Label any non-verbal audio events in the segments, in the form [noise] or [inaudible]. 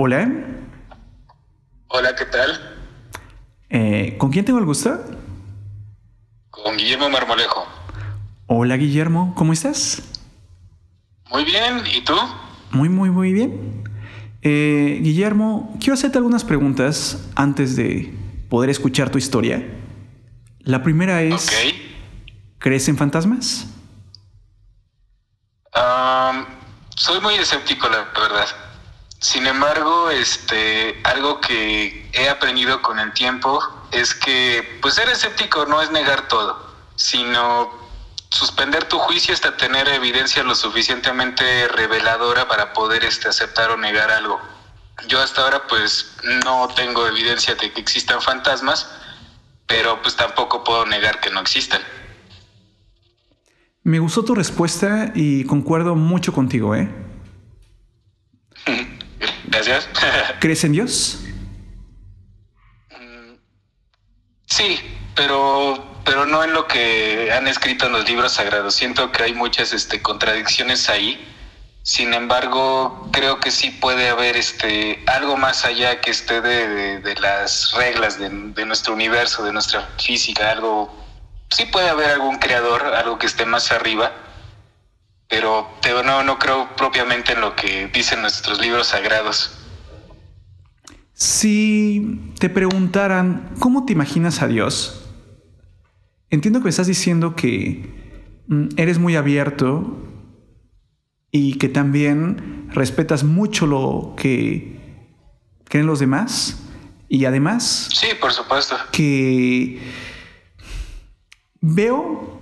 Hola. Hola, ¿qué tal? Eh, ¿Con quién tengo el gusto? Con Guillermo Marmolejo. Hola Guillermo, ¿cómo estás? Muy bien, ¿y tú? Muy, muy, muy bien. Eh, Guillermo, quiero hacerte algunas preguntas antes de poder escuchar tu historia. La primera es, ¿crees en fantasmas? soy muy escéptico, la verdad. Sin embargo, este, algo que he aprendido con el tiempo es que, pues, ser escéptico no es negar todo, sino suspender tu juicio hasta tener evidencia lo suficientemente reveladora para poder, este, aceptar o negar algo. Yo hasta ahora, pues, no tengo evidencia de que existan fantasmas, pero pues tampoco puedo negar que no existan. Me gustó tu respuesta y concuerdo mucho contigo, ¿eh? Gracias. [laughs] ¿Crees en Dios? Mm, sí, pero, pero no en lo que han escrito en los libros sagrados. Siento que hay muchas este, contradicciones ahí. Sin embargo, creo que sí puede haber este, algo más allá que esté de, las reglas de, de, nuestro universo, de nuestra física, algo... Sí puede haber algún creador, algo que esté más arriba pero no, no creo propiamente en lo que dicen nuestros libros sagrados. Si te preguntaran, ¿cómo te imaginas a Dios? Entiendo que me estás diciendo que mm, eres muy abierto y que también respetas mucho lo que creen los demás y además... Sí, por supuesto. Que veo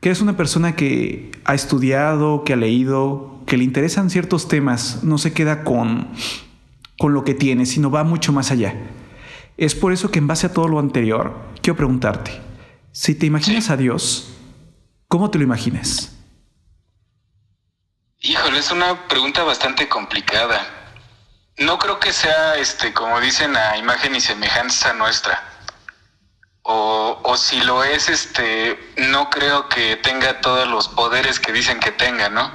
que es una persona que ha estudiado, que ha leído, que le interesan ciertos temas, no se queda con, con lo que tiene, sino va mucho más allá. Es por eso que en base a todo lo anterior, quiero preguntarte, si te imaginas a Dios, ¿cómo te lo imaginas? Híjole, es una pregunta bastante complicada. No creo que sea, este, como dicen, a imagen y semejanza nuestra o, o, si lo es, este, no creo que tenga todos los poderes que dicen que tenga, ¿no?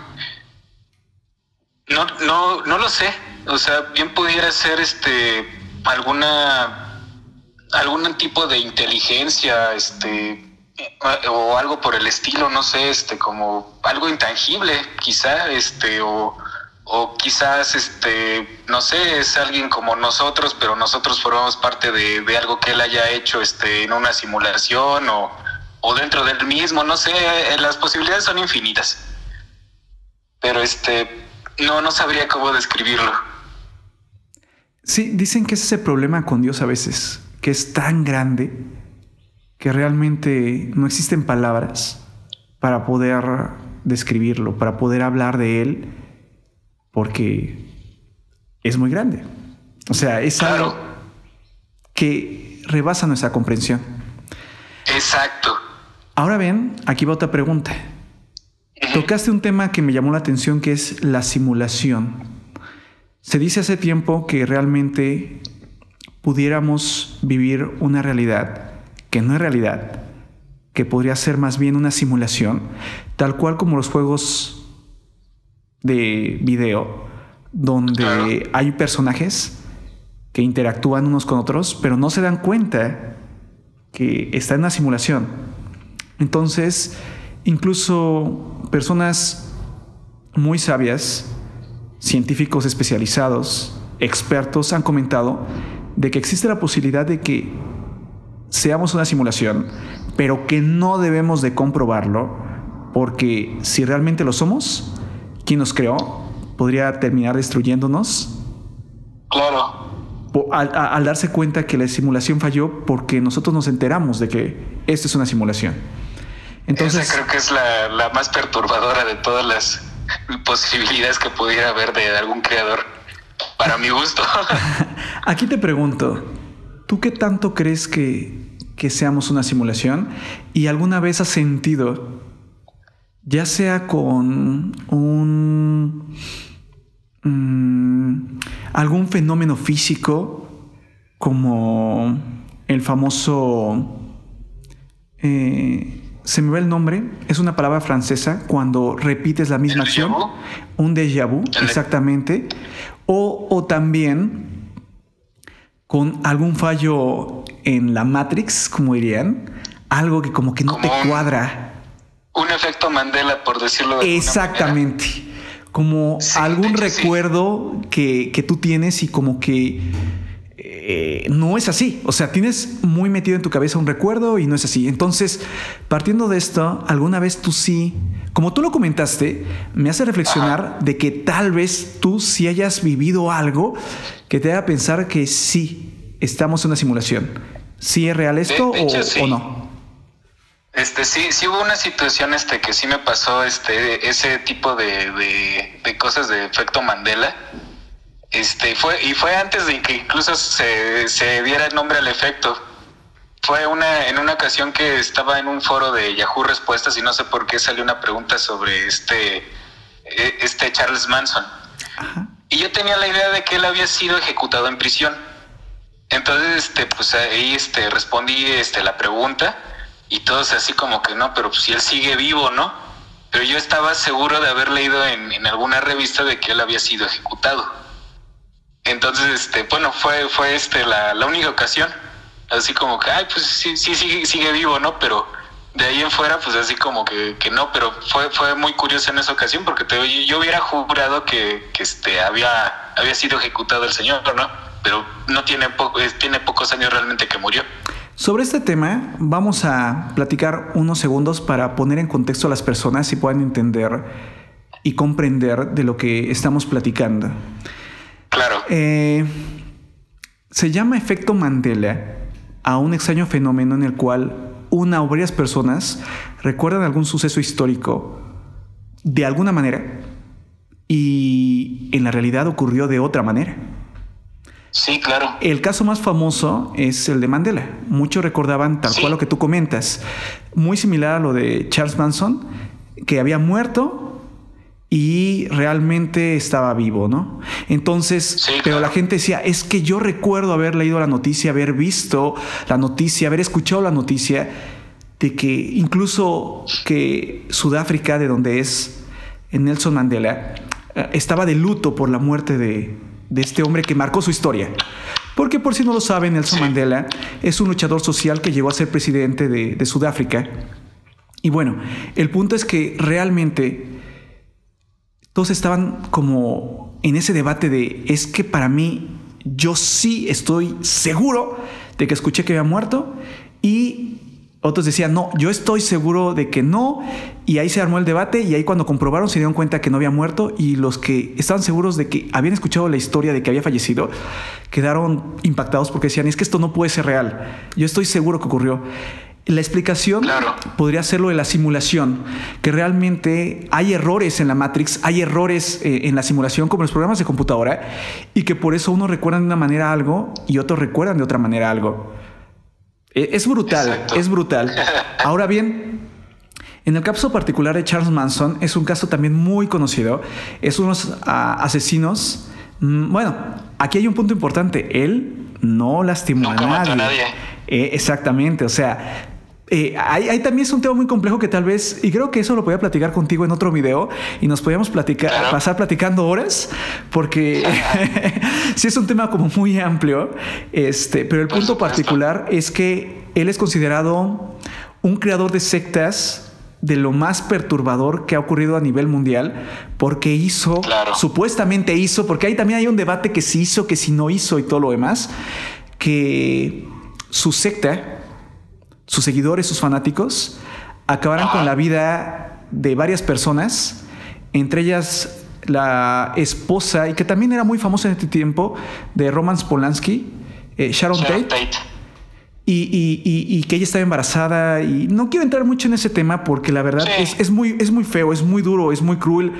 No, no, no lo sé. O sea, bien pudiera ser este alguna algún tipo de inteligencia, este, o algo por el estilo, no sé, este, como algo intangible, quizá, este, o o quizás este no sé es alguien como nosotros pero nosotros formamos parte de, algo que él haya hecho este en una simulación o, o dentro del mismo no sé eh, las posibilidades son infinitas. Pero este no no sabría cómo describirlo. Sí dicen que es ese problema con Dios a veces que es tan grande que realmente no existen palabras para poder describirlo para poder hablar de él porque es muy grande. O sea, es algo que rebasa nuestra comprensión. Exacto. Ahora ven, aquí va otra pregunta. Tocaste un tema que me llamó la atención que es la simulación. Se dice hace tiempo que realmente pudiéramos vivir una realidad que no es realidad, que podría ser más bien una simulación, tal cual como los juegos de video donde hay personajes que interactúan unos con otros, pero no se dan cuenta que está en una simulación. Entonces, incluso personas muy sabias, científicos especializados, expertos han comentado de que existe la posibilidad de que seamos una simulación, pero que no debemos de comprobarlo, porque si realmente lo somos, quien nos creó podría terminar destruyéndonos. Claro. Al, darse cuenta que la simulación falló porque nosotros nos enteramos de que esta es una simulación. Entonces, Esa creo que es la, la más perturbadora de todas las [laughs] posibilidades que pudiera haber de algún creador, para mi gusto. [laughs] Aquí te pregunto, ¿tú qué tanto crees que, que seamos una simulación? ¿Y alguna vez has sentido ya sea con un mm, algún fenómeno físico como el famoso eh, se me ve el nombre, es una palabra francesa cuando repites la misma acción, un déjà vu, exactamente, O, o también con algún fallo en la Matrix, como dirían, algo que como que no te cuadra. Un efecto Mandela, por decirlo de Exactamente. Como algún recuerdo que, que tú tienes y como que eh, no es así. O sea, tienes muy metido en tu cabeza un recuerdo y no es así. Entonces, partiendo de esto, alguna vez tú sí, como tú lo comentaste, me hace reflexionar de que tal vez tú sí hayas vivido algo que te haga pensar que sí, estamos en una simulación. ¿Sí es real esto o, no? Este sí, sí hubo una situación este que sí me pasó este ese tipo de, de cosas de efecto Mandela este, fue, y fue antes de que incluso se, se diera el nombre al efecto. Fue una, en una ocasión que estaba en un foro de Yahoo Respuestas y no sé por qué salió una pregunta sobre este, e, este Charles Manson. Y yo tenía la idea de que él había sido ejecutado en prisión. Entonces, este, pues ahí este, respondí este, la pregunta y todos así como que no, pero pues si él sigue vivo, ¿no? Pero yo estaba seguro de haber leído en, en alguna revista de que él había sido ejecutado. Entonces, este, bueno, fue, fue este la, la única ocasión. Así como que, ay, pues sí, sí, sigue, sigue vivo, ¿no? Pero de ahí en fuera, pues así como que, que no, pero fue, fue muy curioso en esa ocasión porque te, yo hubiera jurado que, que este, había, había sido ejecutado el señor, ¿no? Pero no tiene, poco, tiene pocos años realmente que murió. Sobre este tema vamos a platicar unos segundos para poner en contexto a las personas y puedan entender y comprender de lo que estamos platicando. Claro. Eh, se llama efecto Mandela a un extraño fenómeno en el cual una o varias personas recuerdan algún suceso histórico de alguna manera y en la realidad ocurrió de otra manera. Sí, claro. El caso más famoso es el de Mandela. Muchos recordaban tal cual lo que tú comentas, muy similar a lo de Charles Manson, que había muerto y realmente estaba vivo, ¿no? Entonces, pero la gente decía, es que yo recuerdo haber leído la noticia, haber visto la noticia, haber escuchado la noticia de que incluso que Sudáfrica, de donde es Nelson Mandela, eh, estaba de luto por la muerte de, este hombre que marcó su historia. Porque por si no lo saben, Nelson Mandela es un luchador social que llegó a ser presidente de, de Sudáfrica. Y bueno, el punto es que realmente todos estaban como en ese debate de, es que para mí yo sí estoy seguro de que escuché que había muerto y otros decían, no, yo estoy seguro de que no. Y ahí se armó el debate y ahí cuando comprobaron se dieron cuenta que no había muerto y los que estaban seguros de que habían escuchado la historia de que había fallecido quedaron impactados porque decían, es que esto no puede ser real. Yo estoy seguro que ocurrió. La explicación podría ser lo de la simulación, que realmente hay errores en la Matrix, hay errores eh, en la simulación como en los programas de computadora y que por eso uno recuerda de una manera algo y otros recuerdan de otra manera algo. E, es brutal, es brutal. [laughs] Ahora bien, en el caso particular de Charles Manson es un caso también muy conocido. Es unos ah, asesinos. Mm, bueno, aquí hay un punto importante. Él no lastimó a nadie. nadie. Eh, exactamente, o sea, eh, ahí, también es un tema muy complejo que tal vez, y creo que eso lo podía platicar contigo en otro video y nos podíamos platicar, pasar platicando horas, porque [laughs] sí es un tema como muy amplio, este, pero el punto particular es que él es considerado un creador de sectas de lo más perturbador que ha ocurrido a nivel mundial, porque hizo, supuestamente hizo, porque ahí también hay un debate que si hizo, que si no hizo y todo lo demás, que su secta sus seguidores, sus fanáticos, acabarán con la vida de varias personas, entre ellas la esposa, y que también era muy famosa en este tiempo, de Roman Polanski, eh, Sharon, Tate. Y, que ella estaba embarazada y no quiero entrar mucho en ese tema porque la verdad es, muy, es muy feo, es muy duro, es muy cruel.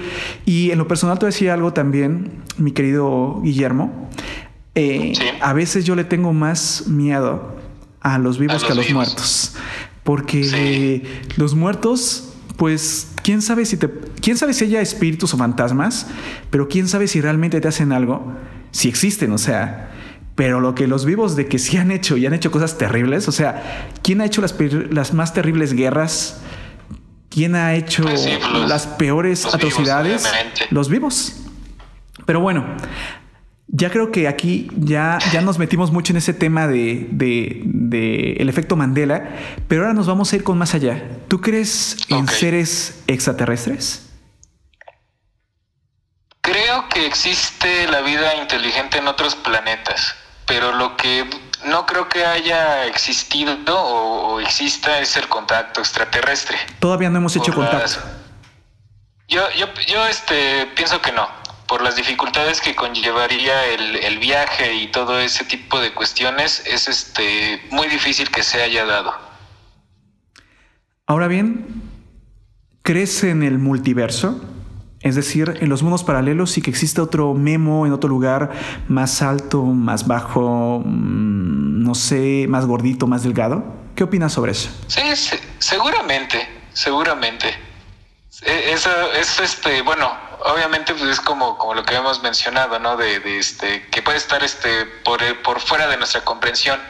Y en lo personal te decía algo también, mi querido Guillermo, eh, a veces yo le tengo más miedo a los vivos que a los muertos. Porque los muertos, pues, quién sabe si te. quién sabe si haya espíritus o fantasmas, pero quién sabe si realmente te hacen algo, si existen, o sea. Pero lo que los vivos de que sí han hecho y han hecho cosas terribles, o sea, ¿quién ha hecho las, las más terribles guerras? ¿Quién ha hecho pues las peores atrocidades? los vivos. Pero bueno, Ya creo que aquí ya, ya nos metimos mucho en ese tema de, de, el efecto Mandela, pero ahora nos vamos a ir con más allá. ¿Tú crees en seres extraterrestres? Creo que existe la vida inteligente en otros planetas, pero lo que no creo que haya existido o, exista es el contacto extraterrestre. Todavía no hemos hecho contacto. Yo, yo, yo este, pienso que no, por las dificultades que conllevaría el, el, viaje y todo ese tipo de cuestiones, es este, muy difícil que se haya dado. Ahora bien, ¿crees en el multiverso? Es decir, en los mundos paralelos sí que existe otro memo en otro lugar más alto, más bajo, mm, no sé, más gordito, más delgado. ¿Qué opinas sobre eso? Sí, seguramente, seguramente. E, eso es este, bueno, obviamente pues es como, como lo que hemos mencionado, ¿no? De, este, que puede estar este por, por fuera de nuestra comprensión.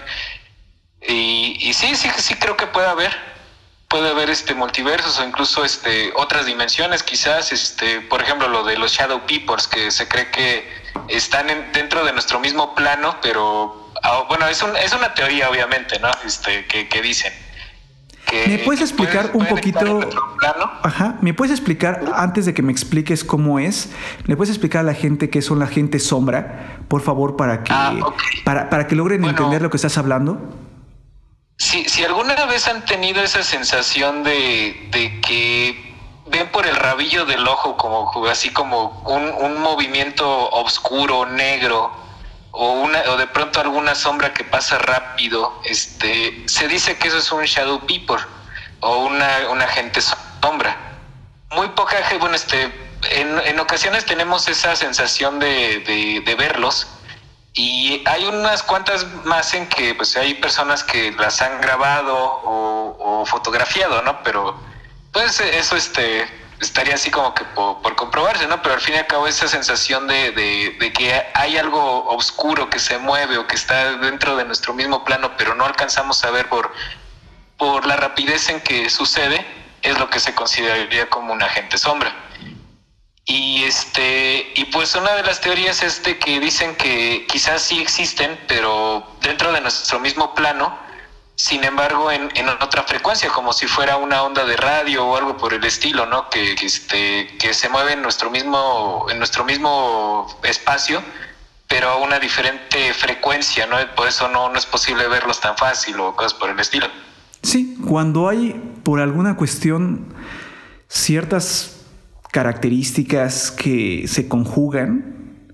Y, y sí, sí, sí creo que puede haber puede haber este multiversos o incluso este otras dimensiones quizás este por ejemplo lo de los shadow peoples que se cree que están dentro de nuestro mismo plano pero ah, bueno es, un, es una teoría obviamente no este que, que dicen ¿Me puedes explicar un poquito? Ajá. ¿Me puedes explicar, antes de que me expliques cómo es, ¿me puedes explicar a la gente qué son la gente sombra, por favor, para que, ah, para, para, que logren entender lo que estás hablando? Si, si alguna vez han tenido esa sensación de, que ven por el rabillo del ojo como así como un, un movimiento oscuro, negro, o una o de pronto alguna sombra que pasa rápido, este se dice que eso es un shadow people o una, gente sombra. Muy poca gente, bueno, este en, en ocasiones tenemos esa sensación de, de verlos, y hay unas cuantas más en que pues hay personas que las han grabado o, fotografiado, ¿no? Pero pues eso este estaría así como que por, comprobarse, ¿no? Pero al fin y al cabo esa sensación de, de, que hay algo oscuro que se mueve o que está dentro de nuestro mismo plano, pero no alcanzamos a ver por, por la rapidez en que sucede, es lo que se consideraría como un agente sombra. Y este, y pues una de las teorías es de que dicen que quizás sí existen, pero dentro de nuestro mismo plano, sin embargo en, en otra frecuencia, como si fuera una onda de radio o algo por el estilo, ¿no? Que, este, que se mueve en nuestro mismo, en nuestro mismo espacio, pero a una diferente frecuencia, ¿no? Por eso no, no es posible verlos tan fácil o cosas por el estilo. Sí, cuando hay por alguna cuestión ciertas características que se conjugan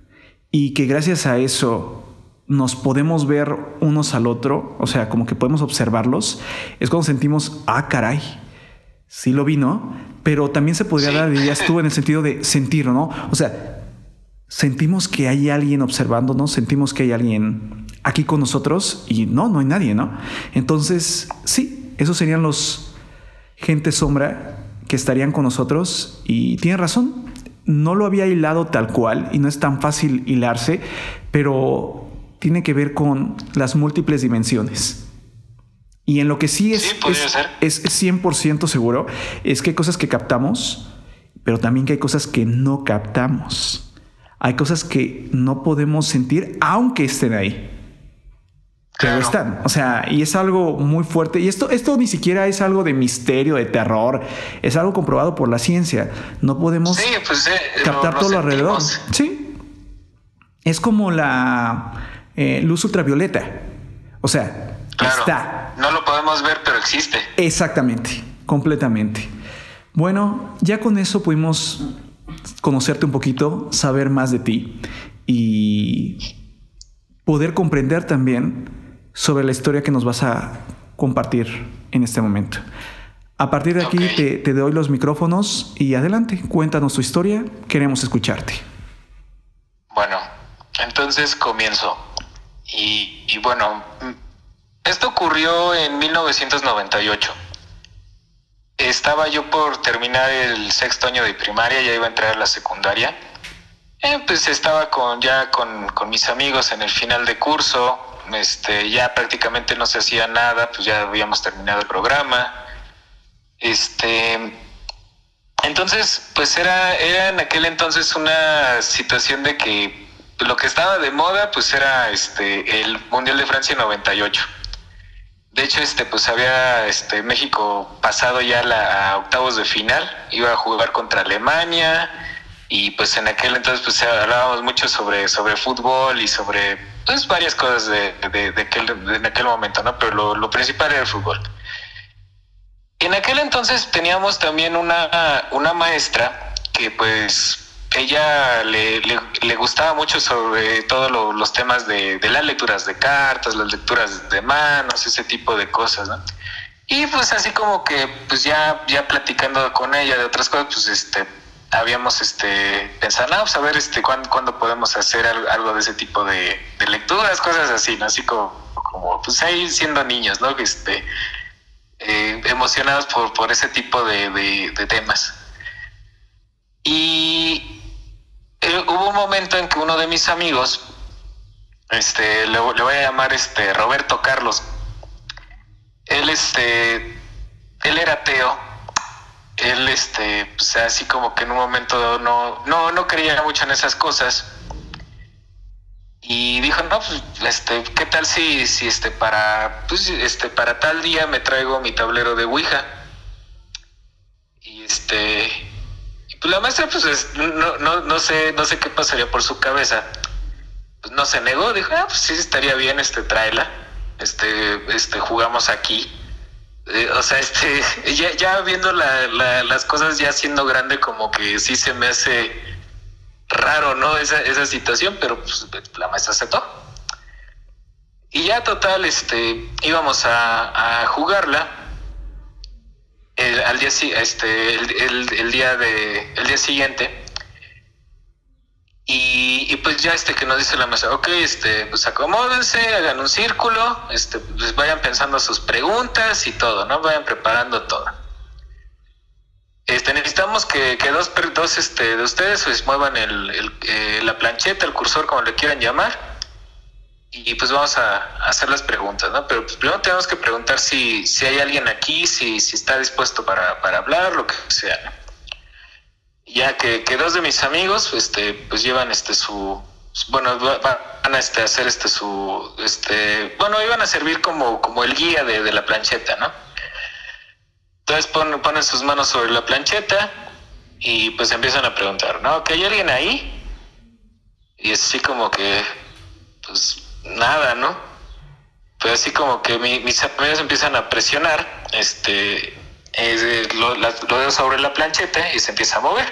y que gracias a eso nos podemos ver unos al otro, o sea, como que podemos observarlos, es cuando sentimos, ah, caray, sí lo vi, ¿no? Pero también se podría dar, dirías tú, en el sentido de sentir, ¿no? O sea, sentimos que hay alguien observándonos, sentimos que hay alguien aquí con nosotros y no, no hay nadie, ¿no? Entonces, sí, esos serían los gente sombra que estarían con nosotros y tiene razón, no lo había hilado tal cual y no es tan fácil hilarse, pero tiene que ver con las múltiples dimensiones. Y en lo que sí es, es, es, 100% seguro es que hay cosas que captamos, pero también que hay cosas que no captamos. Hay cosas que no podemos sentir aunque estén ahí. Pero están, o sea, y es algo muy fuerte. Y esto, esto ni siquiera es algo de misterio, de terror, es algo comprobado por la ciencia. No podemos pues, eh, captar todo lo alrededor. Sí. Es como la eh, luz ultravioleta. O sea, está. No lo podemos ver, pero existe. Exactamente, completamente. Bueno, ya con eso pudimos conocerte un poquito, saber más de ti y poder comprender también sobre la historia que nos vas a compartir en este momento. A partir de aquí te, doy los micrófonos y adelante, cuéntanos tu historia, queremos escucharte. Bueno, entonces comienzo. Y, bueno, esto ocurrió en 1998. Estaba yo por terminar el sexto año de primaria, ya iba a entrar a la secundaria. Eh, pues estaba con, ya con, con mis amigos en el final de curso, este, ya prácticamente no se hacía nada, pues ya habíamos terminado el programa. Este, entonces, pues era, era en aquel entonces una situación de que lo que estaba de moda pues era este el Mundial de Francia 98. De hecho, este, pues había este, México pasado ya la, a octavos de final, iba a jugar contra Alemania y pues en aquel entonces pues hablábamos mucho sobre, sobre fútbol y sobre pues varias cosas de, de, aquel, en aquel momento, ¿no? Pero lo, lo, principal era el fútbol. En aquel entonces teníamos también una, una maestra que pues ella le, le, gustaba mucho sobre todos los temas de, las lecturas de cartas, las lecturas de manos, ese tipo de cosas, ¿no? Y pues así como que pues ya, ya platicando con ella de otras cosas, pues este habíamos este pensado, no, pues a ver este cuándo, podemos hacer algo de ese tipo de, lecturas, cosas así, ¿no? Así como, como pues ahí siendo niños, ¿no? Este eh, emocionados por, por ese tipo de, de temas. Y hubo un momento en que uno de mis amigos, este, le, voy a llamar este Roberto Carlos, él este, él era ateo, él este, pues así como que en un momento no, no, no creía mucho en esas cosas. Y dijo, no, pues, este, ¿qué tal si, si este, para, pues, este, para tal día me traigo mi tablero de Ouija? Y este, la maestra, pues no, no, no sé, no sé qué pasaría por su cabeza. Pues no se negó, dijo, ah, pues sí estaría bien, este, tráela, este, este, jugamos aquí. Eh, o sea, [laughs] este, ya, viendo la, las cosas ya siendo grande, como que sí se me hace raro, ¿no? Esa, esa situación, pero pues la maestra aceptó. Y ya total, este, íbamos a jugarla el, al día este el, el, día de el día siguiente y, pues ya este que nos dice la mesa, ok, este, pues acomódense, hagan un círculo, este, pues vayan pensando sus preguntas y todo, ¿no? Vayan preparando todo. Este, necesitamos que, que dos, dos este, de ustedes pues muevan el, el, eh, la plancheta, el cursor, como le quieran llamar, y pues vamos a, hacer las preguntas, ¿no? Pero pues primero tenemos que preguntar si, si hay alguien aquí, si, si está dispuesto para, para hablar, lo que sea. Ya que, dos de mis amigos, este, pues llevan este su, bueno, van a este, hacer este su, este, bueno, iban a servir como, como el guía de, de la plancheta, ¿no? Entonces ponen, ponen sus manos sobre la plancheta y pues empiezan a preguntar, ¿no? ¿Que hay alguien ahí? Y es así como que, pues nada, ¿no? Pues así como que mis amigos empiezan a presionar, este, lo, lo sobre la plancheta y se empieza a mover.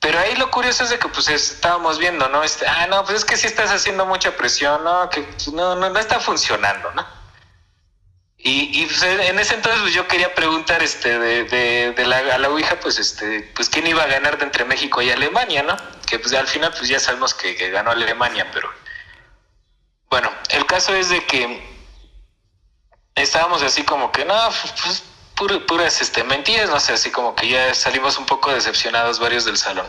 Pero ahí lo curioso es de que pues estábamos viendo, ¿no? Este, ah, no, pues es que sí estás haciendo mucha presión, ¿no? Que pues, no, no, no está funcionando, ¿no? Y, y pues, en ese entonces pues, yo quería preguntar este de, de, de la, a la Ouija, pues este, pues quién iba a ganar de entre México y Alemania, ¿no? Que pues al final pues ya sabemos que ganó Alemania, pero bueno, el caso es de que estábamos así como que, no, pues puras este, mentiras, no sé, así como que ya salimos un poco decepcionados varios del salón.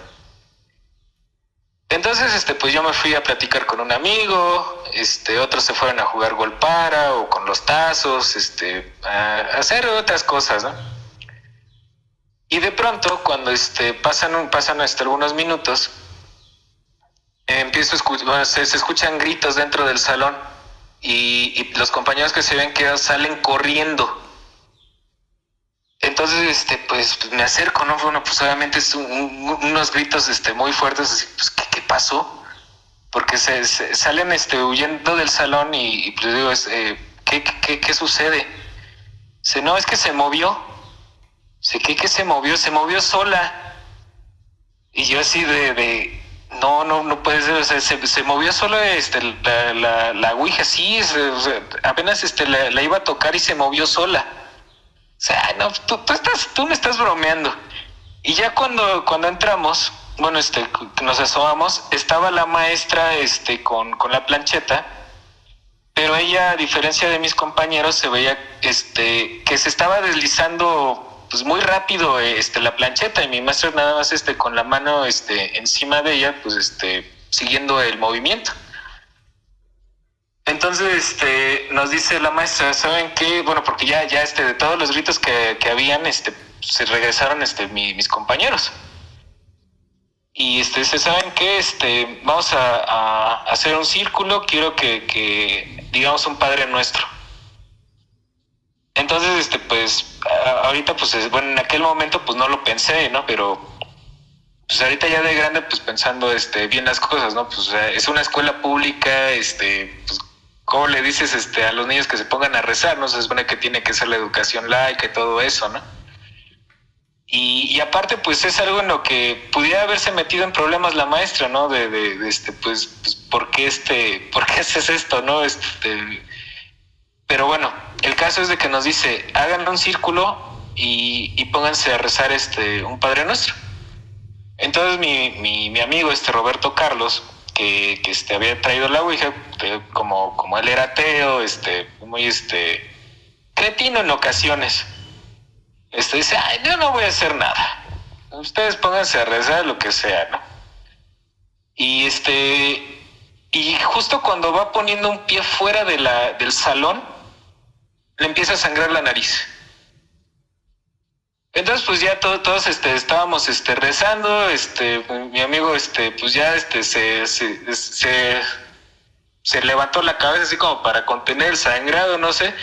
Entonces, este, pues yo me fui a platicar con un amigo, este, otros se fueron a jugar golpara o con los tazos, este, a hacer otras cosas, ¿no? Y de pronto, cuando este, pasan, pasan este, algunos minutos, empiezo a escuchar, se, escuchan gritos dentro del salón y, los compañeros que se ven que salen corriendo. Entonces, este, pues me acerco, ¿no? Bueno, pues obviamente es unos gritos este, muy fuertes, así, pues, ¿qué, pasó? Porque se, salen este, huyendo del salón y, pues digo, eh, ¿qué, qué, qué, sucede? Se, no, es que se movió. Se, ¿qué, que se movió? Se movió sola. Y yo así de no, no, no puede ser, se, movió solo este, la, la, la Ouija, sí, apenas este, la, iba a tocar y se movió sola. O sea, no, tú, estás, tú me estás bromeando. Y ya cuando, cuando entramos, bueno, este, nos asomamos, estaba la maestra este, con, con la plancheta, pero ella, a diferencia de mis compañeros, se veía este, que se estaba deslizando pues muy rápido este la plancheta y mi maestro nada más este con la mano este encima de ella pues este siguiendo el movimiento. Entonces este nos dice la maestra saben qué bueno porque ya ya este de todos los gritos que, que habían este se regresaron este mis compañeros. Y este, se saben que este, vamos a, hacer un círculo, quiero que, digamos un Padre Nuestro. Entonces, este, pues, ahorita, pues, bueno, en aquel momento, pues, no lo pensé, ¿no? Pero, pues, ahorita ya de grande, pues, pensando, este, bien las cosas, ¿no? Pues, es una escuela pública, este, pues, ¿cómo le dices, este, a los niños que se pongan a rezar, no? Se supone que tiene que ser la educación laica y todo eso, ¿no? Y, aparte, pues es algo en lo que pudiera haberse metido en problemas la maestra, ¿no? De, de, este, pues, pues, ¿por qué este, [laughs] por qué haces esto, no? Este, pero bueno, el caso es de que nos dice, hagan un círculo y, y pónganse a rezar este, un Padre Nuestro. Entonces mi, mi, mi amigo, este Roberto Carlos, que, que este, había traído la Ouija, como, como él era ateo, este, muy este, cretino en ocasiones este dice, ay, yo no voy a hacer nada. Ustedes pónganse a rezar lo que sea, ¿no? Y este, y justo cuando va poniendo un pie fuera de la, del salón, le empieza a sangrar la nariz. Entonces, pues ya todos este, estábamos este, rezando, este, mi amigo, este, pues ya este, se, se, se, se levantó la cabeza así como para contener el sangrado, no sé,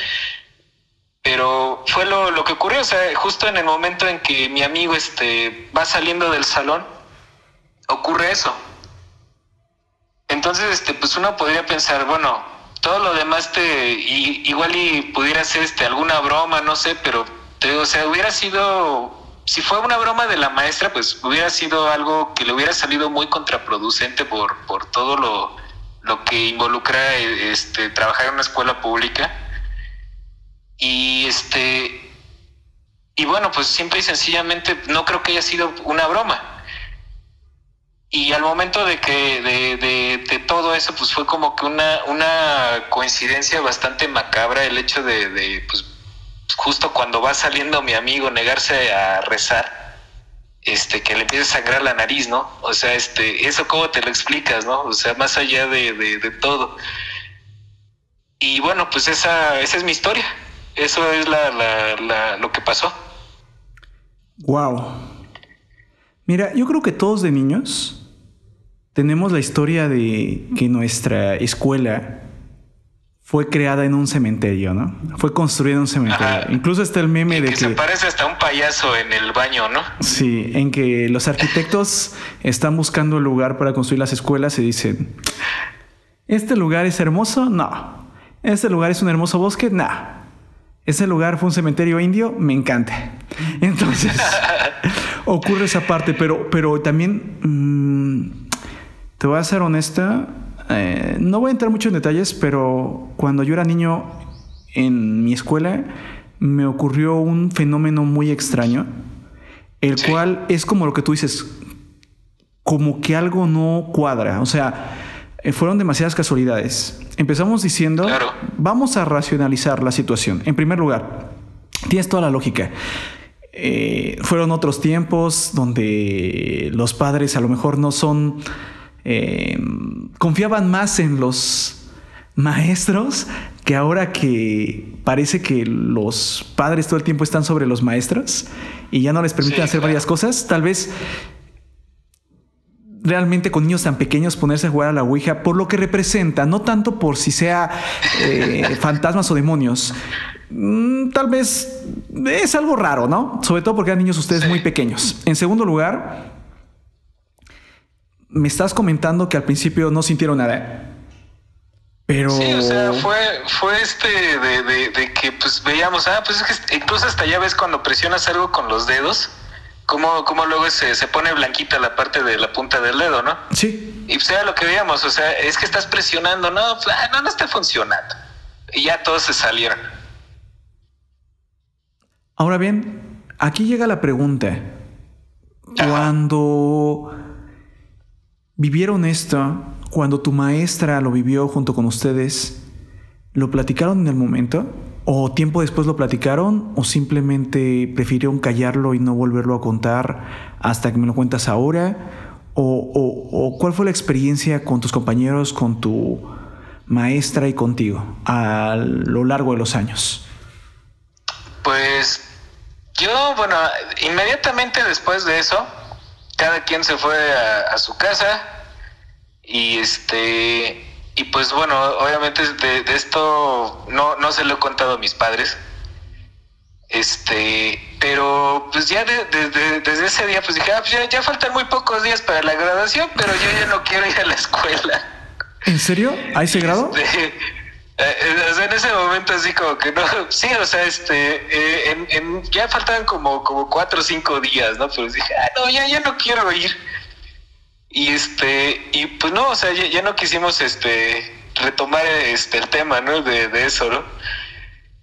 pero fue lo, lo, que ocurrió, o sea, justo en el momento en que mi amigo este, va saliendo del salón, ocurre eso. Entonces, este, pues uno podría pensar, bueno, todo lo demás te, igual y pudiera ser este, alguna broma, no sé, pero te o sea, hubiera sido, si fue una broma de la maestra, pues hubiera sido algo que le hubiera salido muy contraproducente por, por todo lo, lo que involucra este, trabajar en una escuela pública y este, y bueno, pues simple y sencillamente no creo que haya sido una broma. Y al momento de que de, de, todo eso, pues fue como que una, una coincidencia bastante macabra el hecho de, de, pues justo cuando va saliendo mi amigo negarse a rezar, este, que le empieza a sangrar la nariz, ¿no? O sea, este, eso cómo te lo explicas, ¿no? O sea, más allá de, todo. Y bueno, pues esa, esa es mi historia. Eso es la, lo que pasó. Wow. Mira, yo creo que todos de niños tenemos la historia de que nuestra escuela fue creada en un cementerio, ¿no? Fue construida en un cementerio. Incluso está el meme de que, que, se parece hasta un payaso en el baño, ¿no? Sí, en que los arquitectos están buscando el lugar para construir las escuelas y dicen, ¿este lugar es hermoso? No. ¿Este lugar es un hermoso bosque? No. Ese lugar fue un cementerio indio, me encanta. Entonces, [laughs] ocurre esa parte, pero, pero también, mm, te voy a ser honesta, eh, no voy a entrar mucho en detalles, pero cuando yo era niño en mi escuela, me ocurrió un fenómeno muy extraño, el cual es como lo que tú dices, como que algo no cuadra, o sea, eh, fueron demasiadas casualidades. Empezamos diciendo, vamos a racionalizar la situación. En primer lugar, tienes toda la lógica. Eh, fueron otros tiempos donde los padres a lo mejor no son, eh, confiaban más en los maestros que ahora que parece que los padres todo el tiempo están sobre los maestros y ya no les permiten hacer varias cosas, tal vez realmente con niños tan pequeños ponerse a jugar a la Ouija por lo que representa, no tanto por si sea eh, [laughs] fantasmas o demonios. Mm, tal vez es algo raro, ¿no? Sobre todo porque eran niños ustedes muy pequeños. En segundo lugar, me estás comentando que al principio no sintieron nada. Pero... Sí, o sea, fue, fue este de, de que pues veíamos, ah, pues es que incluso hasta ya ves cuando presionas algo con los dedos, cómo, cómo luego se, se, pone blanquita la parte de la punta del dedo, ¿no? Sí. Y sea lo que veíamos, o sea, es que estás presionando, no, pues, ah, no, no está funcionando. Y ya todos se salieron. Ahora bien, aquí llega la pregunta. Cuando vivieron esto, cuando tu maestra lo vivió junto con ustedes, ¿lo platicaron en el momento? ¿O tiempo después lo platicaron? ¿O simplemente prefirieron callarlo y no volverlo a contar hasta que me lo cuentas ahora? ¿O, cuál fue la experiencia con tus compañeros, con tu maestra y contigo a lo largo de los años? Pues yo, bueno, inmediatamente después de eso, cada quien se fue a, su casa y este y pues bueno, obviamente de, esto no, no se lo he contado a mis padres. Este, pero pues ya desde ese día pues dije, ah, pues ya, faltan muy pocos días para la graduación, pero yo ya no quiero ir a la escuela. ¿En serio? ¿A ese grado? Este, eh, en ese momento así como que no, [laughs] sí, o sea, este, eh, en, ya faltaban como, como cuatro o cinco días, ¿no? Pero dije, ah, no, ya, ya no quiero ir. Y este, y pues no, o sea, ya, no quisimos este retomar este el tema, ¿no? De, de eso, ¿no?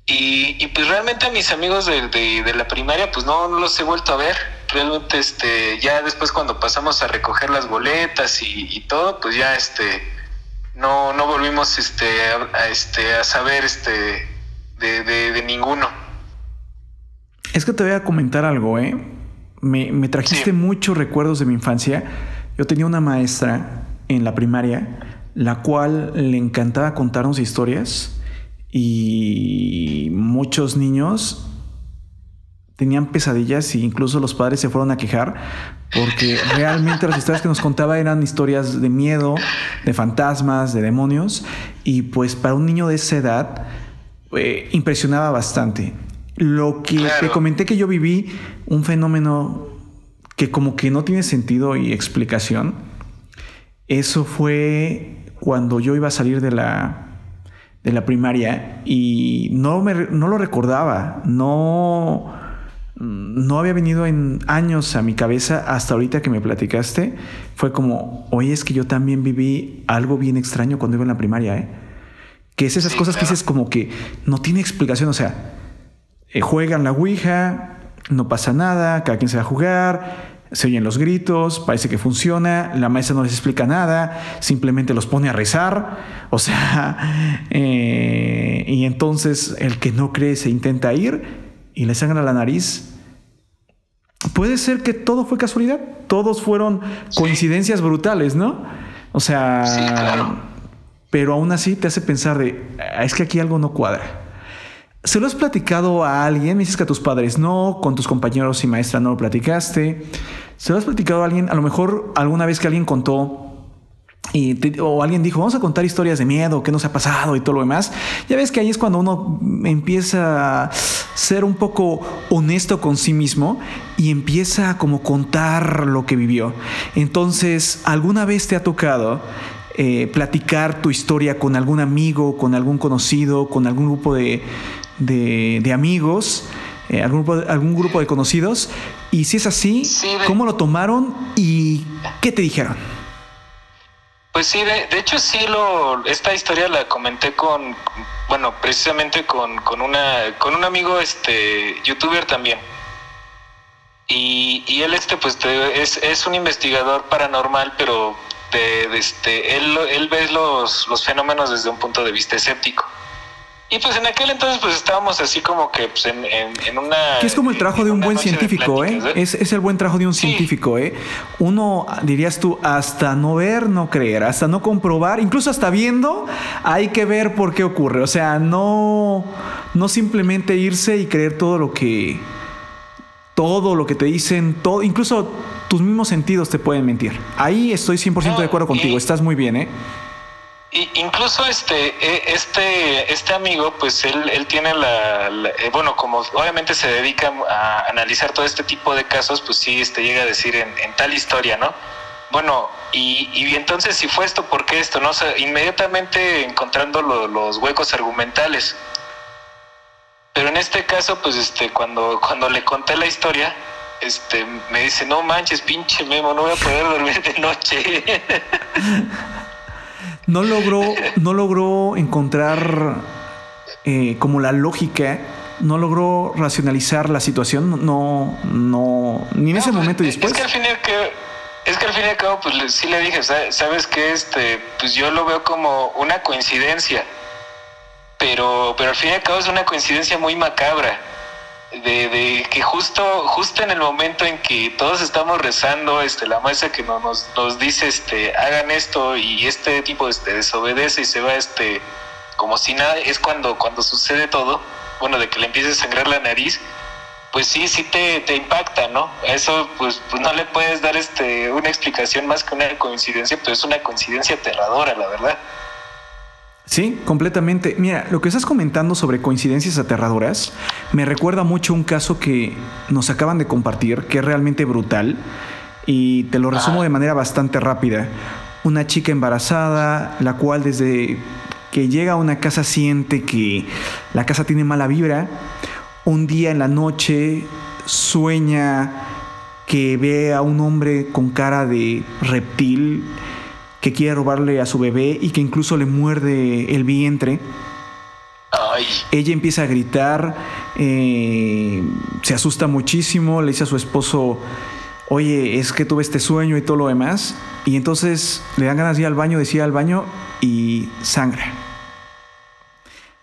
Y, y, pues realmente mis amigos de, de, la primaria, pues no, no, los he vuelto a ver. Realmente, este, ya después cuando pasamos a recoger las boletas y, y todo, pues ya este no, no volvimos este, a, este, a saber este, de, ninguno. Es que te voy a comentar algo, ¿eh? Me, trajiste muchos recuerdos de mi infancia. Yo tenía una maestra en la primaria, la cual le encantaba contarnos historias y muchos niños tenían pesadillas e incluso los padres se fueron a quejar porque realmente las historias que nos contaba eran historias de miedo, de fantasmas, de demonios y pues para un niño de esa edad eh, impresionaba bastante. Lo que te comenté que yo viví un fenómeno que como que no tiene sentido y explicación, eso fue cuando yo iba a salir de la de la primaria y no me no lo recordaba, no no había venido en años a mi cabeza hasta ahorita que me platicaste. Fue como, oye, es que yo también viví algo bien extraño cuando iba en la primaria, ¿eh? Que es esas cosas que dices como que no tiene explicación, o sea, eh, juegan la Ouija, no pasa nada, cada quien se va a jugar, se oyen los gritos, parece que funciona, la maestra no les explica nada, simplemente los pone a rezar, o sea, [laughs] eh, y entonces el que no cree se intenta ir y le sangra la nariz puede ser que todo fue casualidad, todos fueron coincidencias brutales, ¿no? O sea, pero aún así te hace pensar de, es que aquí algo no cuadra. ¿Se lo has platicado a alguien? Me dices que a tus padres no, con tus compañeros y maestra no lo platicaste. ¿Se lo has platicado a alguien? A lo mejor alguna vez que alguien contó y o alguien dijo, vamos a contar historias de miedo, qué nos ha pasado y todo lo demás. Ya ves que ahí es cuando uno empieza a ser un poco honesto con sí mismo y empieza a como contar lo que vivió. Entonces, ¿alguna vez te ha tocado eh, platicar tu historia con algún amigo, con algún conocido, con algún grupo de, de, amigos? Eh, algún, grupo, algún grupo de conocidos. Y si es así, ¿cómo lo tomaron y qué te dijeron? Pues sí, de, hecho sí lo, esta historia la comenté con, bueno, precisamente con, con una, con un amigo, este, youtuber también. Y, y él, este, pues es, es un investigador paranormal, pero de, este, él, él ve los, los fenómenos desde un punto de vista escéptico. Y pues en aquel entonces pues estábamos así como que pues, en, en, una... Que es como el trabajo de un buen científico, ¿eh? Es, es, el buen trabajo de un científico, ¿eh? Uno, dirías tú, hasta no ver, no creer, hasta no comprobar, incluso hasta viendo, hay que ver por qué ocurre. O sea, no, no simplemente irse y creer todo lo que... Todo lo que te dicen, todo, incluso tus mismos sentidos te pueden mentir. Ahí estoy 100% de acuerdo contigo, estás muy bien, ¿eh? Incluso este, e, este, este amigo, pues él, él tiene la, eh, bueno, como obviamente se dedica a analizar todo este tipo de casos, pues sí, este llega a decir en, tal historia, ¿no? Bueno, y, y, entonces si fue esto, ¿por qué esto? No sé, inmediatamente encontrando los huecos argumentales. Pero en este caso, pues este, cuando, cuando le conté la historia, este, me dice, no manches, pinche Memo, no voy a poder dormir de noche. [laughs] no logró, no logró encontrar eh, como la lógica, no logró racionalizar la situación, no, no, ni en ese pues, momento y después. Es que al fin y al cabo, es que al fin y al cabo, pues sí le dije, sabes que este, pues yo lo veo como una coincidencia, pero, pero al fin y al cabo es una coincidencia muy macabra de, de, que justo justo en el momento en que todos estamos rezando este la maestra que nos, nos dice este hagan esto y este tipo este desobedece y se va este como si nada es cuando cuando sucede todo bueno de que le empiece a sangrar la nariz pues sí, sí te, te impacta, ¿no? Eso, pues, pues, no le puedes dar este una explicación más que una coincidencia, pero es una coincidencia aterradora, la verdad. Sí, completamente. Mira, lo que estás comentando sobre coincidencias aterradoras me recuerda mucho un caso que nos acaban de compartir, que es realmente brutal, y te lo resumo de manera bastante rápida. Una chica embarazada, la cual desde que llega a una casa siente que la casa tiene mala vibra, un día en la noche sueña que ve a un hombre con cara de reptil que quiere robarle a su bebé y que incluso le muerde el vientre. Ella empieza a gritar, eh, se asusta muchísimo, le dice a su esposo, oye, es que tuve este sueño y todo lo demás. Y entonces le dan ganas de ir al baño, decía al baño y sangra.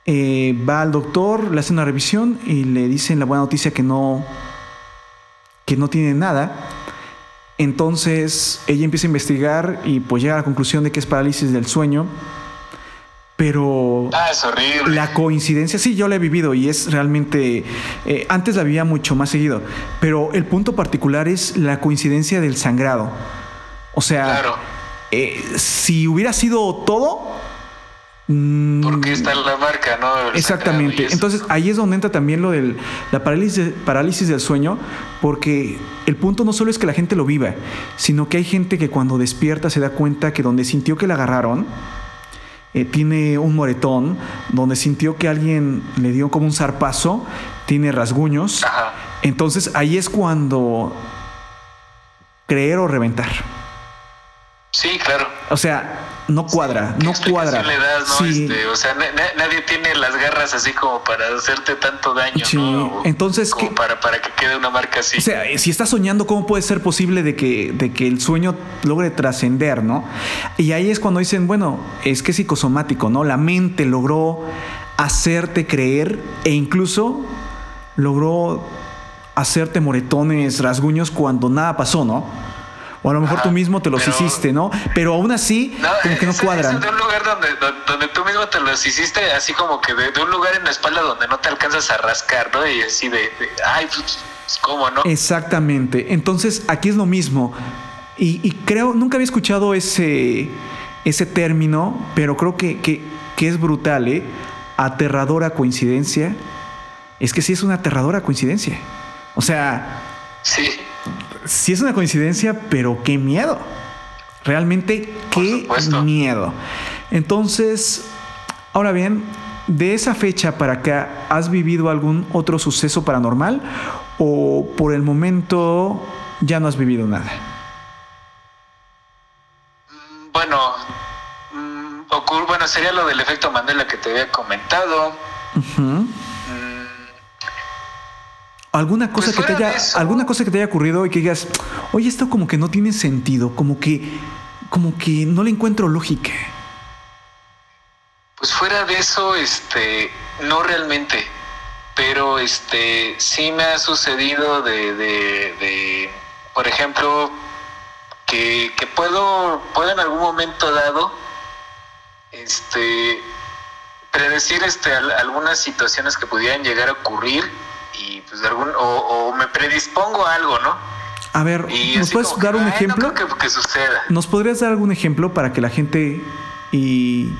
Eh, va al doctor, le hace una revisión y le dicen la buena noticia que no, que no tiene nada. Entonces ella empieza a investigar y pues llega a la conclusión de que es parálisis del sueño. Pero ah, es horrible. la coincidencia, sí, yo la he vivido y es realmente, eh, antes la vivía mucho más seguido, pero el punto particular es la coincidencia del sangrado. O sea, eh, si hubiera sido todo. Porque está la marca, ¿no? Exactamente. Entonces ahí es donde entra también lo de la parálisis, parálisis del sueño, porque el punto no solo es que la gente lo viva, sino que hay gente que cuando despierta se da cuenta que donde sintió que la agarraron, eh, tiene un moretón, donde sintió que alguien le dio como un zarpazo, tiene rasguños. Entonces ahí es cuando creer o reventar. Sí, claro. O sea, no cuadra, no cuadra. Le das, ¿no? Este, o sea, nadie tiene las garras así como para hacerte tanto daño, sí. Entonces, como para, para que quede una marca así. O sea, si estás soñando, ¿cómo puede ser posible de que, de que el sueño logre trascender, no? Y ahí es cuando dicen, bueno, es que es psicosomático, ¿no? La mente logró hacerte creer e incluso logró hacerte moretones, rasguños cuando nada pasó, ¿no? O a lo mejor tú mismo te los hiciste, ¿no? Pero aún así, como que no cuadran. de un lugar donde, donde tú mismo te los hiciste, así como que de, un lugar en la espalda donde no te alcanzas a rascar, ¿no? Y así de, ay, pues, pues, ¿cómo no? Exactamente. Entonces, aquí es lo mismo. Y, creo, nunca había escuchado ese, ese término, pero creo que, que, que es brutal, ¿eh? Aterradora coincidencia. Es que sí es una aterradora coincidencia. O sea. Sí sí es una coincidencia, pero qué miedo. Realmente qué miedo. Entonces, ahora bien, de esa fecha para acá, ¿has vivido algún otro suceso paranormal o por el momento ya no has vivido nada? Mm, bueno, mm, bueno, sería lo del efecto Mandela que te había comentado alguna cosa pues que te haya, alguna cosa que te haya ocurrido y que digas, oye, esto como que no tiene sentido, como que, como que no le encuentro lógica. Pues fuera de eso, este, no realmente, pero este, sí me ha sucedido de, de, por ejemplo, que, que puedo, puedo en algún momento dado, este, predecir este, algunas situaciones que pudieran llegar a ocurrir y pues de algún, o, me predispongo a algo, ¿no? A ver, ¿nos puedes dar un ejemplo? que, suceda. ¿Nos podrías dar algún ejemplo para que la gente y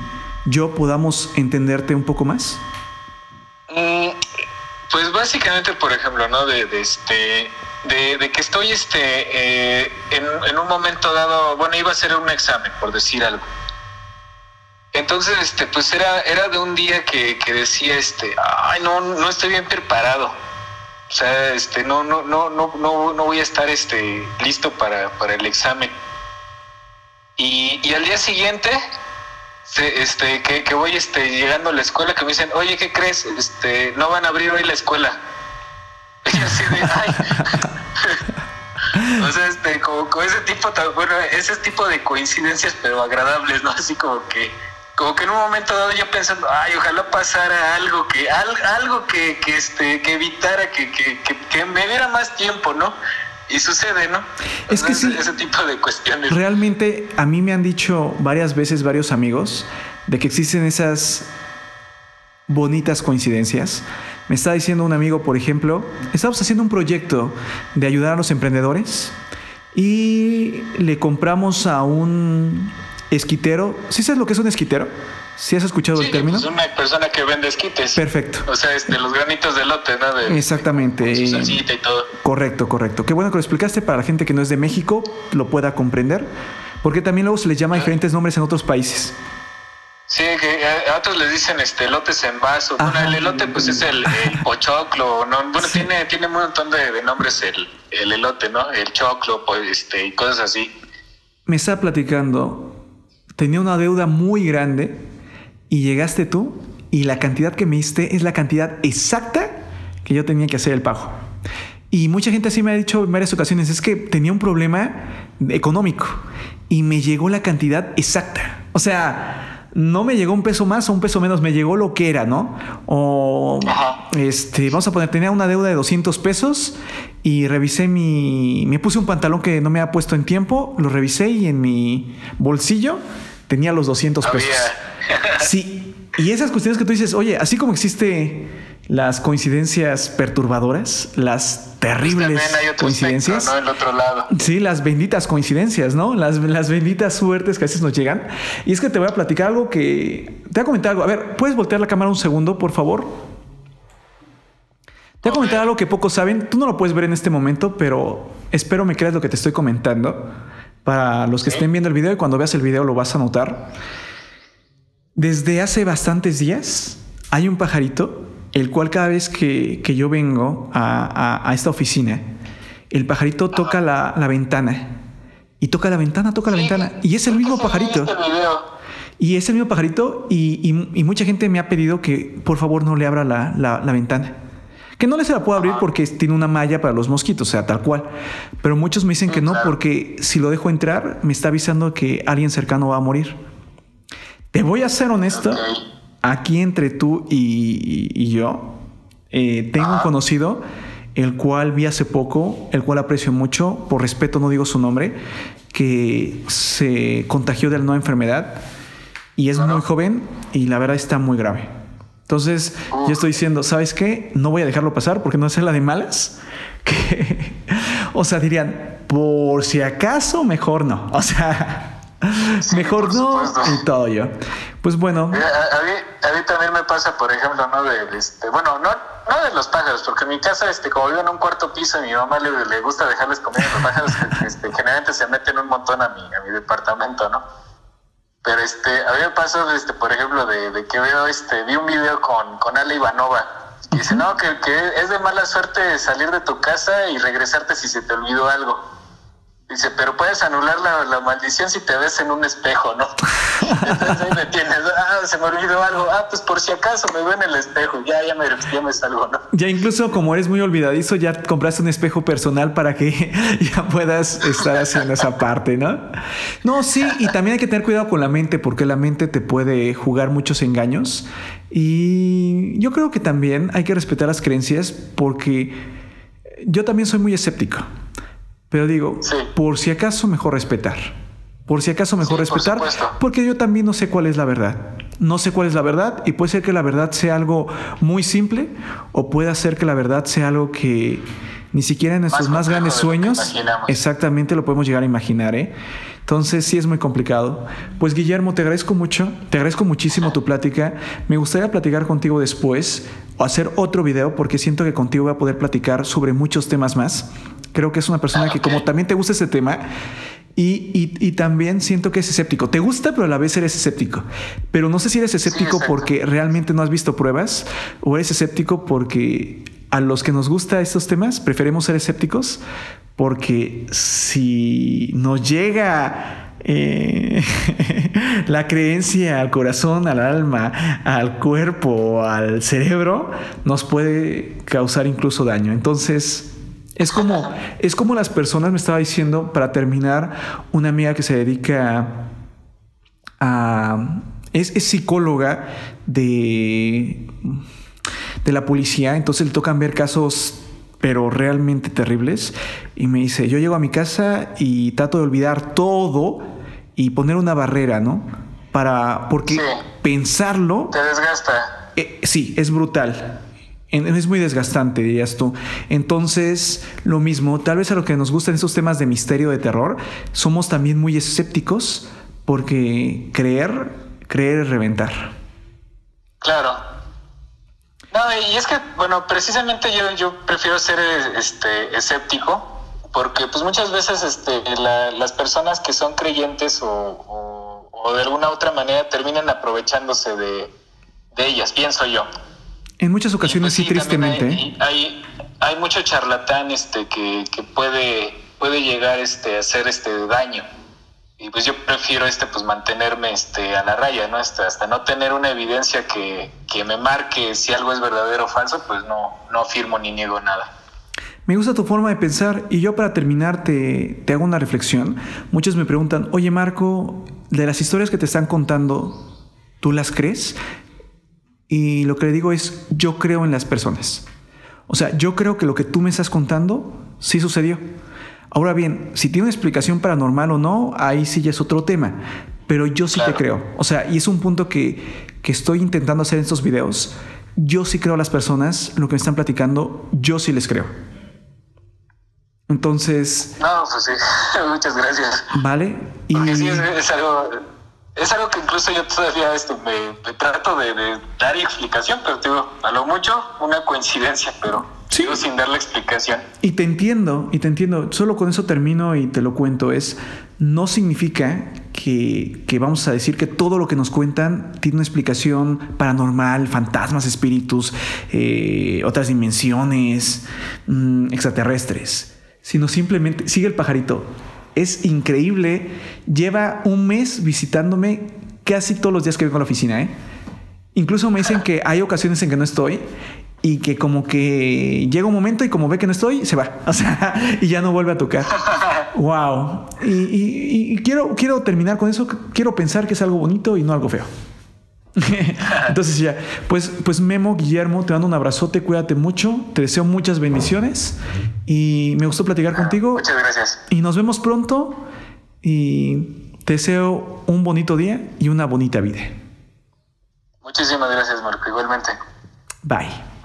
yo podamos entenderte un poco más? Mm, pues básicamente, por ejemplo, ¿no? De, este, de, que estoy este, eh, en, un momento dado, bueno, iba a hacer un examen, por decir algo. Entonces, este, pues era, era de un día que, que decía, este, ay, no, no estoy bien preparado o sea, este, no, no, no, no, no, no voy a estar este, listo para, para el examen. Y, y al día siguiente, este, que, que, voy este, llegando a la escuela, que me dicen, oye, ¿qué crees? Este, no van a abrir hoy la escuela. [laughs] Y así de, ay. [laughs] o sea, este, como, como ese tipo, bueno, ese tipo de coincidencias, pero agradables, ¿no? Así como que como que en un momento dado yo pensando, ay, ojalá pasara algo que, algo que, que, este, que evitara que, que, que, me diera más tiempo, ¿no? Y sucede, ¿no? Es que sí. Ese tipo de cuestiones. Realmente a mí me han dicho varias veces varios amigos de que existen esas bonitas coincidencias Me está diciendo un amigo, por ejemplo, estamos haciendo un proyecto de ayudar a los emprendedores y le compramos a un esquitero. ¿Sí sabes lo que es un esquitero? ¿Sí has escuchado el término? Es pues, una persona que vende esquites. Perfecto. O sea, este, los granitos de lote, ¿no? Exactamente. Su y todo. Correcto, correcto. Qué bueno que lo explicaste para la gente que no es de México, lo pueda comprender. Porque también luego se les llama diferentes nombres en otros países. Sí, que a otros les dicen este elotes en vaso. Bueno, el elote pues es el, [laughs] pochoclo, ¿no? Bueno, tiene, tiene un montón de, nombres el, el, elote, ¿no? El choclo, pues, este, y cosas así. Me está platicando, tenía una deuda muy grande y llegaste tú y la cantidad que me diste es la cantidad exacta que yo tenía que hacer el pago. Y mucha gente así me ha dicho en varias ocasiones, es que tenía un problema económico y me llegó la cantidad exacta. O sea, no me llegó un peso más o un peso menos, me llegó lo que era, ¿no? O, este, vamos a poner, tenía una deuda de 200 pesos y revisé mi, me puse un pantalón que no me ha puesto en tiempo, lo revisé y en mi bolsillo tenía los 200 pesos. [laughs] Sí, y esas cuestiones que tú dices, oye, así como existe las coincidencias perturbadoras, las terribles coincidencias. ¿no? El otro lado. Sí, las benditas coincidencias, ¿no? Las, las benditas suertes que a veces nos llegan. Y es que te voy a platicar algo que. Te voy a comentar algo. A ver, ¿puedes voltear la cámara un segundo, por favor? Te voy a comentar algo que pocos saben. Tú no lo puedes ver en este momento, pero espero me creas lo que te estoy comentando. Para los que estén viendo el video y cuando veas el video lo vas a notar. Desde hace bastantes días hay un pajarito, el cual cada vez que, yo vengo a, esta oficina, el pajarito toca la, ventana. Y toca la ventana, toca la ventana. Y es el mismo pajarito. Y es el mismo pajarito y, mucha gente me ha pedido que por favor no le abra la, ventana. Que no le se la puedo abrir porque tiene una malla para los mosquitos, o sea, tal cual. Pero muchos me dicen que no porque si lo dejo entrar me está avisando que alguien cercano va a morir. Te voy a ser honesto, aquí entre tú y, yo, eh, tengo un conocido, el cual vi hace poco, el cual aprecio mucho, por respeto no digo su nombre, que se contagió de la nueva enfermedad y es muy joven y la verdad está muy grave. Entonces, yo estoy diciendo, ¿sabes qué? No voy a dejarlo pasar porque no es la de malas. o sea, dirían, por si acaso, mejor no. O sea, Mejor no y todo yo. Pues bueno. Eh, a, mí, también me pasa, por ejemplo, ¿no? De, este, bueno, no, no de los pájaros, porque en mi casa, este, como vivo en un cuarto piso, a mi mamá le, le gusta dejarles comida a los pájaros, [laughs] este, generalmente se meten un montón a mi, a mi departamento, ¿no? Pero este, a mí me este, por ejemplo, de, que veo, este, vi un video con, con Ale Ivanova. Y dice, no, que, que es de mala suerte salir de tu casa y regresarte si se te olvidó algo. Dice, pero puedes anular la, maldición si te ves en un espejo, ¿no? [laughs] Entonces ahí me tienes, ah, se me olvidó algo, ah, pues por si acaso me veo en el espejo, ya, ya me, ya me salgo, ¿no? Ya incluso como eres muy olvidadizo, ya compraste un espejo personal para que [laughs] ya puedas estar haciendo esa parte, ¿no? No, sí, y también hay que tener cuidado con la mente, porque la mente te puede jugar muchos engaños. Y yo creo que también hay que respetar las creencias, porque yo también soy muy escéptico. Pero digo, por si acaso mejor respetar. Por si acaso mejor respetar, porque yo también no sé cuál es la verdad. No sé cuál es la verdad y puede ser que la verdad sea algo muy simple o puede ser que la verdad sea algo que ni siquiera en nuestros más, grandes sueños exactamente lo podemos llegar a imaginar. ¿eh? Entonces sí es muy complicado. Pues Guillermo, te agradezco mucho, te agradezco muchísimo tu plática. Me gustaría platicar contigo después o hacer otro video porque siento que contigo voy a poder platicar sobre muchos temas más. Creo que es una persona que como también te gusta ese tema y, también siento que es escéptico. Te gusta, pero a la vez eres escéptico. Pero no sé si eres escéptico porque realmente no has visto pruebas o eres escéptico porque a los que nos gusta estos temas preferimos ser escépticos porque si nos llega eh, [laughs] la creencia al corazón, al alma, al cuerpo, al cerebro, nos puede causar incluso daño. Entonces, es como, es como las personas, me estaba diciendo, para terminar, una amiga que se dedica a... es, psicóloga de, de la policía, entonces le tocan ver casos pero realmente terribles. Y me dice, yo llego a mi casa y trato de olvidar todo y poner una barrera, ¿no? Para, porque pensarlo... Te desgasta. Eh, sí, es brutal. es muy desgastante, dirías tú. Entonces, lo mismo, tal vez a lo que nos gustan esos temas de misterio, de terror, somos también muy escépticos porque creer, creer es reventar. Claro. No, y es que, bueno, precisamente yo, yo prefiero ser este, escéptico porque pues muchas veces este, las personas que son creyentes o, o, de alguna otra manera terminan aprovechándose de, de ellas, pienso yo. En muchas ocasiones pues, sí, tristemente. ¿eh? Hay, hay, mucho charlatán este, que, que, puede, puede llegar este, a hacer este daño. Y pues yo prefiero este, pues mantenerme este, a la raya, ¿no? Este, hasta no tener una evidencia que, que me marque si algo es verdadero o falso, pues no, no afirmo ni niego nada. Me gusta tu forma de pensar y yo para terminar te, te, hago una reflexión. Muchos me preguntan, oye Marco, de las historias que te están contando, ¿tú las crees? Y lo que le digo es, yo creo en las personas. O sea, yo creo que lo que tú me estás contando sí sucedió. Ahora bien, si tiene una explicación paranormal o no, ahí sí ya es otro tema. Pero yo sí te creo. O sea, y es un punto que, que estoy intentando hacer en estos videos. Yo sí creo a las personas, lo que me están platicando, yo sí les creo. Entonces... No, pues sí, [laughs] muchas gracias. Vale. Y... sí, es algo es algo que incluso yo todavía esto, me, trato de, dar explicación, pero digo, a lo mucho una coincidencia, pero sin dar la explicación. Y te entiendo, y te entiendo. Solo con eso termino y te lo cuento. Es, no significa que, vamos a decir que todo lo que nos cuentan tiene una explicación paranormal, fantasmas, espíritus, eh, otras dimensiones, mm, extraterrestres, sino simplemente sigue el pajarito es increíble. Lleva un mes visitándome casi todos los días que vengo a la oficina. ¿eh? Incluso me dicen que hay ocasiones en que no estoy y que como que llega un momento y como ve que no estoy, se va. [laughs] O sea, y ya no vuelve a tocar. [laughs] wow. Y, quiero, quiero terminar con eso. Quiero pensar que es algo bonito y no algo feo. [laughs] Entonces ya, pues, pues Memo, Guillermo, te mando un abrazote, cuídate mucho, te deseo muchas bendiciones y me gustó platicar contigo. Muchas gracias. Y nos vemos pronto y te deseo un bonito día y una bonita vida. Muchísimas gracias, Marco, igualmente. Bye.